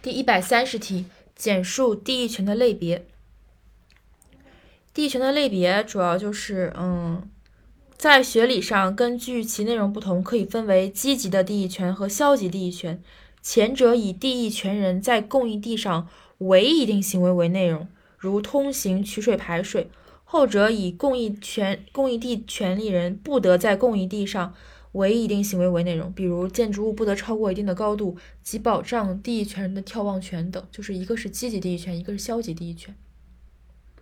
第一百三十题，简述地役权的类别。地役权的类别主要就是，嗯，在学理上，根据其内容不同，可以分为积极的地役权和消极地役权。前者以地役权人在供应地上唯一定行为为内容，如通行、取水、排水；后者以供应权供应地权利人不得在供应地上。唯一一定行为为内容，比如建筑物不得超过一定的高度及保障地役权人的眺望权等，就是一个是积极地役权，一个是消极地役权。